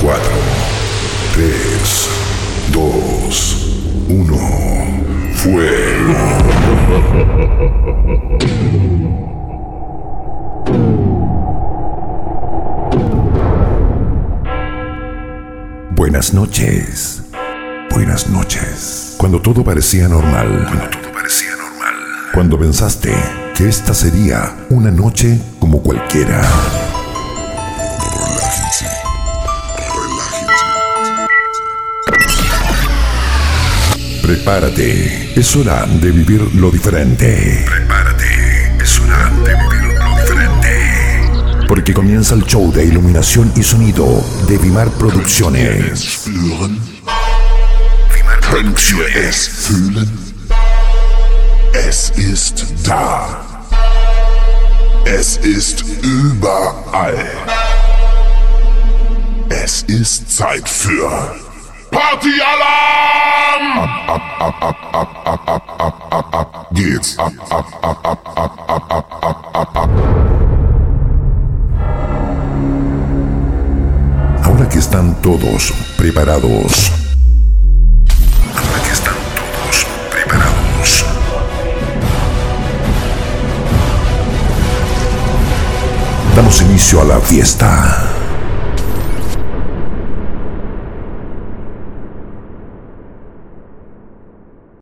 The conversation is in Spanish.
4, 3, 2, 1. Fuego. Buenas noches. Buenas noches. Cuando todo parecía normal. Cuando todo parecía normal. Cuando pensaste que esta sería una noche como cualquiera. Prepárate. Es hora de vivir lo diferente. Prepárate. Es hora de vivir lo diferente. Porque comienza el show de iluminación y sonido de Vimar Producciones. Vimar Könnt ihr es fühlen? Es ist da. Es ist überall. Es ist Zeit für party alarm! Ahora que están todos preparados. Ahora que están todos preparados. Damos inicio a la fiesta.